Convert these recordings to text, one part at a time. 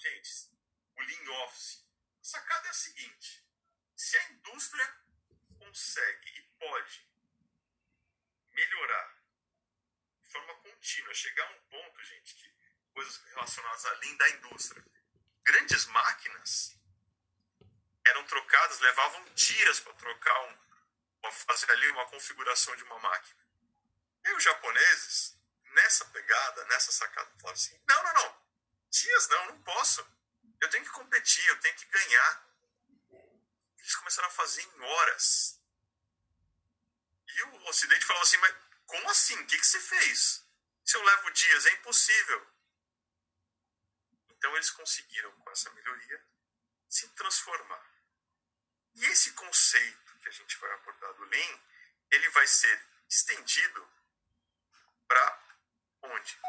gente, o Lean Office. A sacada é a seguinte: se a indústria consegue e pode melhorar de forma contínua, chegar a um ponto, gente, que coisas relacionadas à Lean da indústria, grandes máquinas eram trocadas, levavam dias para trocar um, para fazer ali uma configuração de uma máquina. E os japoneses, nessa pegada, nessa sacada, falaram assim: não, não, não, não, não posso. Eu tenho que competir, eu tenho que ganhar. Eles começaram a fazer em horas. E o Ocidente falou assim: mas como assim? O que, que você fez? Se eu levo dias, é impossível. Então eles conseguiram, com essa melhoria, se transformar. E esse conceito que a gente vai abordar do Lean, ele vai ser estendido para onde?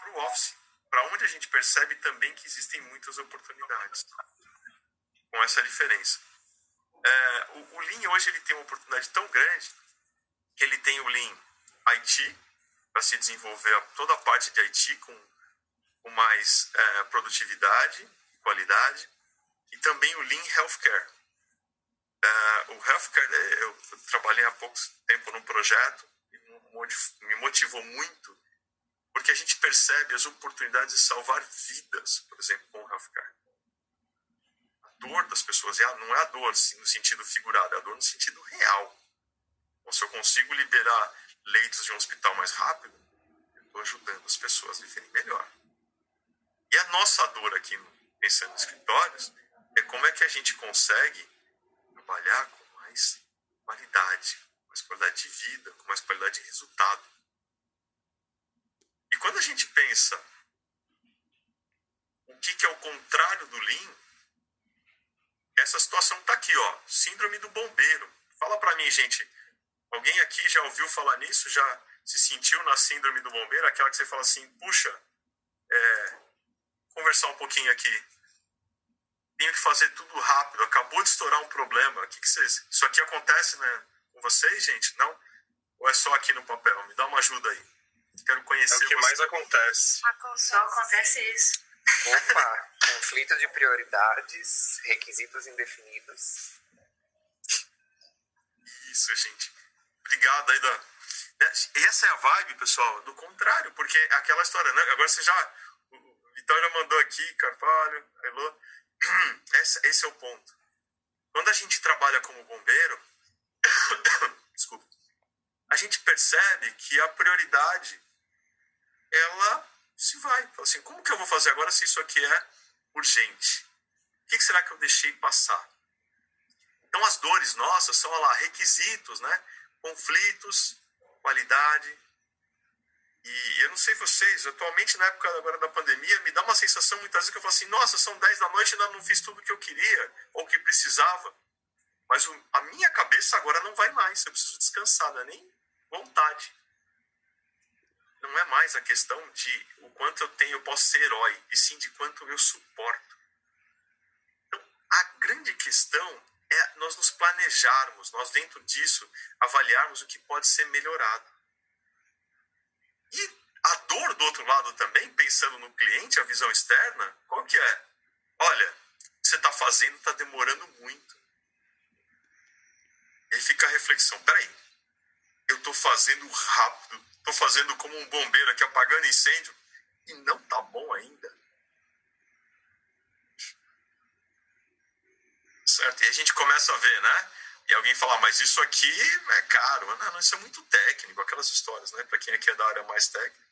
Para o Office, para onde a gente percebe também que existem muitas oportunidades. Com essa diferença. É, o, o Lean hoje ele tem uma oportunidade tão grande que ele tem o Lean IT, para se desenvolver toda a parte de IT com, com mais é, produtividade, qualidade, e também o Lean Healthcare, Uh, o healthcare, é, eu trabalhei há pouco tempo num projeto e me motivou muito, porque a gente percebe as oportunidades de salvar vidas, por exemplo, com o healthcare. A dor das pessoas não é a dor no sentido figurado, é a dor no sentido real. Então, se eu consigo liberar leitos de um hospital mais rápido, eu estou ajudando as pessoas a viverem melhor. E a nossa dor aqui, pensando em escritórios, é como é que a gente consegue trabalhar com mais qualidade, com mais qualidade de vida, com mais qualidade de resultado. O que, que é o contrário do Lean, essa situação está aqui, ó, síndrome do bombeiro. Fala para mim, gente, alguém aqui já ouviu falar nisso? Já se sentiu na síndrome do bombeiro? Aquela que você fala assim, puxa, é, conversar um pouquinho aqui tenho que fazer tudo rápido, acabou de estourar um problema. O que, que vocês. Isso aqui acontece né, com vocês, gente? Não? Ou é só aqui no papel? Me dá uma ajuda aí. Quero conhecer. É o que você. mais acontece. Só acontece isso. Opa! conflito de prioridades, requisitos indefinidos. Isso, gente. Obrigado aí da. Né, essa é a vibe, pessoal, do contrário, porque é aquela história, né? Agora você já. O Vitória mandou aqui, Carvalho, Elô esse, esse é o ponto. Quando a gente trabalha como bombeiro, desculpa, a gente percebe que a prioridade ela se vai. Fala assim, como que eu vou fazer agora se isso aqui é urgente? O que, será que eu deixei passar? Então as dores nossas são lá requisitos, né? Conflitos, qualidade, e eu não sei vocês, atualmente na época agora da pandemia, me dá uma sensação muitas vezes que eu falo assim, nossa, são 10 da noite e ainda não fiz tudo que eu queria ou que precisava. Mas o, a minha cabeça agora não vai mais, eu preciso descansar, não é nem vontade. Não é mais a questão de o quanto eu tenho, eu posso ser herói, e sim de quanto eu suporto. Então, a grande questão é nós nos planejarmos, nós dentro disso avaliarmos o que pode ser melhorado. E a dor do outro lado também, pensando no cliente, a visão externa, qual que é? Olha, o que você está fazendo está demorando muito. E fica a reflexão, peraí, estou fazendo rápido, estou fazendo como um bombeiro aqui apagando incêndio e não tá bom ainda. Certo? E a gente começa a ver, né? E alguém falar, mas isso aqui é caro. Não, não, isso é muito técnico, aquelas histórias, né? Para quem aqui é da área mais técnica.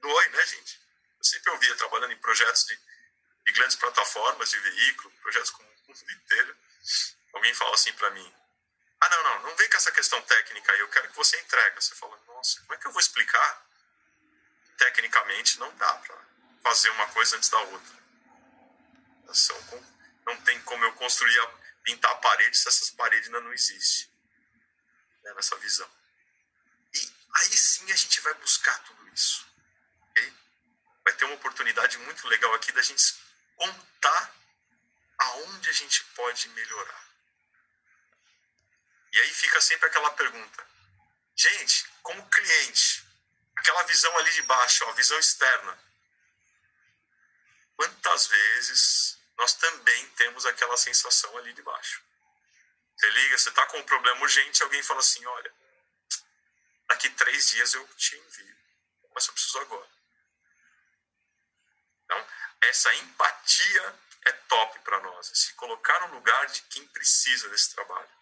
Dói, né, gente? Eu sempre ouvia trabalhando em projetos de, de grandes plataformas de veículo, projetos com um mundo inteiro. Alguém fala assim para mim: Ah, com essa questão técnica aí, eu quero que você entregue. Você fala: Nossa, como é que eu vou explicar? Tecnicamente não dá para fazer uma coisa antes da outra. Não tem como eu construir pintar a parede se essas paredes ainda não existem. Né, nessa visão. E aí sim a gente vai buscar tudo isso. Okay? Vai ter uma oportunidade muito legal aqui da gente contar aonde a gente pode melhorar. Fica sempre aquela pergunta. Gente, como cliente, aquela visão ali de baixo, a visão externa. quantas vezes nós também temos aquela sensação ali de baixo? Você liga, você está com um problema urgente, alguém fala assim: olha, daqui três dias eu te envio, mas eu preciso agora. Então, essa empatia é top para nós, é se colocar no lugar de quem precisa desse trabalho.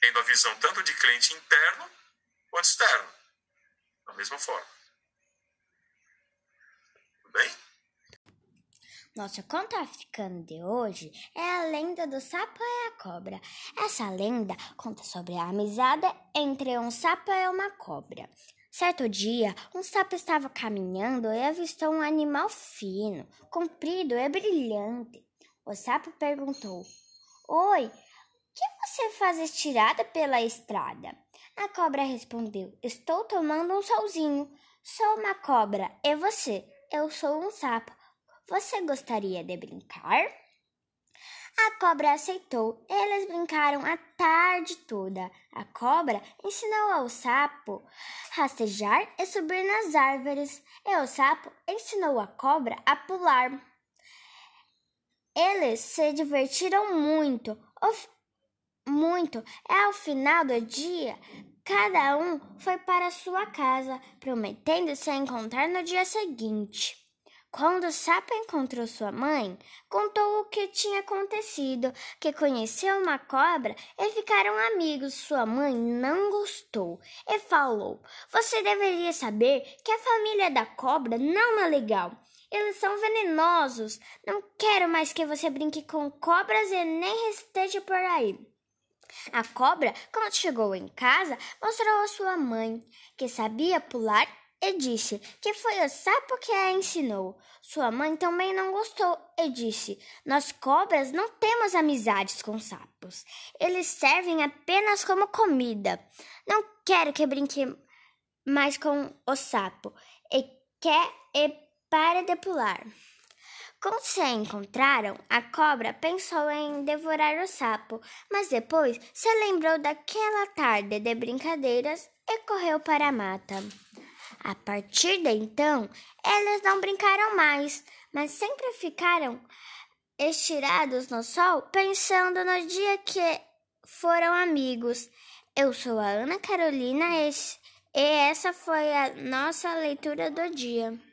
Tendo a visão tanto de cliente interno quanto externo, da mesma forma. Tudo bem? Nosso conto africano de hoje é a lenda do sapo e a cobra. Essa lenda conta sobre a amizade entre um sapo e uma cobra. Certo dia, um sapo estava caminhando e avistou um animal fino, comprido e brilhante. O sapo perguntou: Oi, você faz estirada pela estrada? A cobra respondeu: Estou tomando um solzinho. Sou uma cobra. E você? Eu sou um sapo. Você gostaria de brincar? A cobra aceitou. Eles brincaram a tarde toda. A cobra ensinou ao sapo rastejar e subir nas árvores, e o sapo ensinou a cobra a pular. Eles se divertiram muito, muito. E ao final do dia, cada um foi para sua casa, prometendo se encontrar no dia seguinte. Quando o sapo encontrou sua mãe, contou o que tinha acontecido, que conheceu uma cobra e ficaram amigos. Sua mãe não gostou e falou: Você deveria saber que a família da cobra não é legal. Eles são venenosos. Não quero mais que você brinque com cobras e nem esteja por aí. A cobra, quando chegou em casa, mostrou a sua mãe que sabia pular e disse que foi o sapo que a ensinou. Sua mãe também não gostou e disse: Nós cobras não temos amizades com sapos. Eles servem apenas como comida. Não quero que brinque mais com o sapo. E quer e para de pular. Quando se encontraram, a cobra pensou em devorar o sapo, mas depois se lembrou daquela tarde de brincadeiras e correu para a mata. A partir de então, eles não brincaram mais, mas sempre ficaram estirados no sol, pensando no dia que foram amigos. Eu sou a Ana Carolina e essa foi a nossa leitura do dia.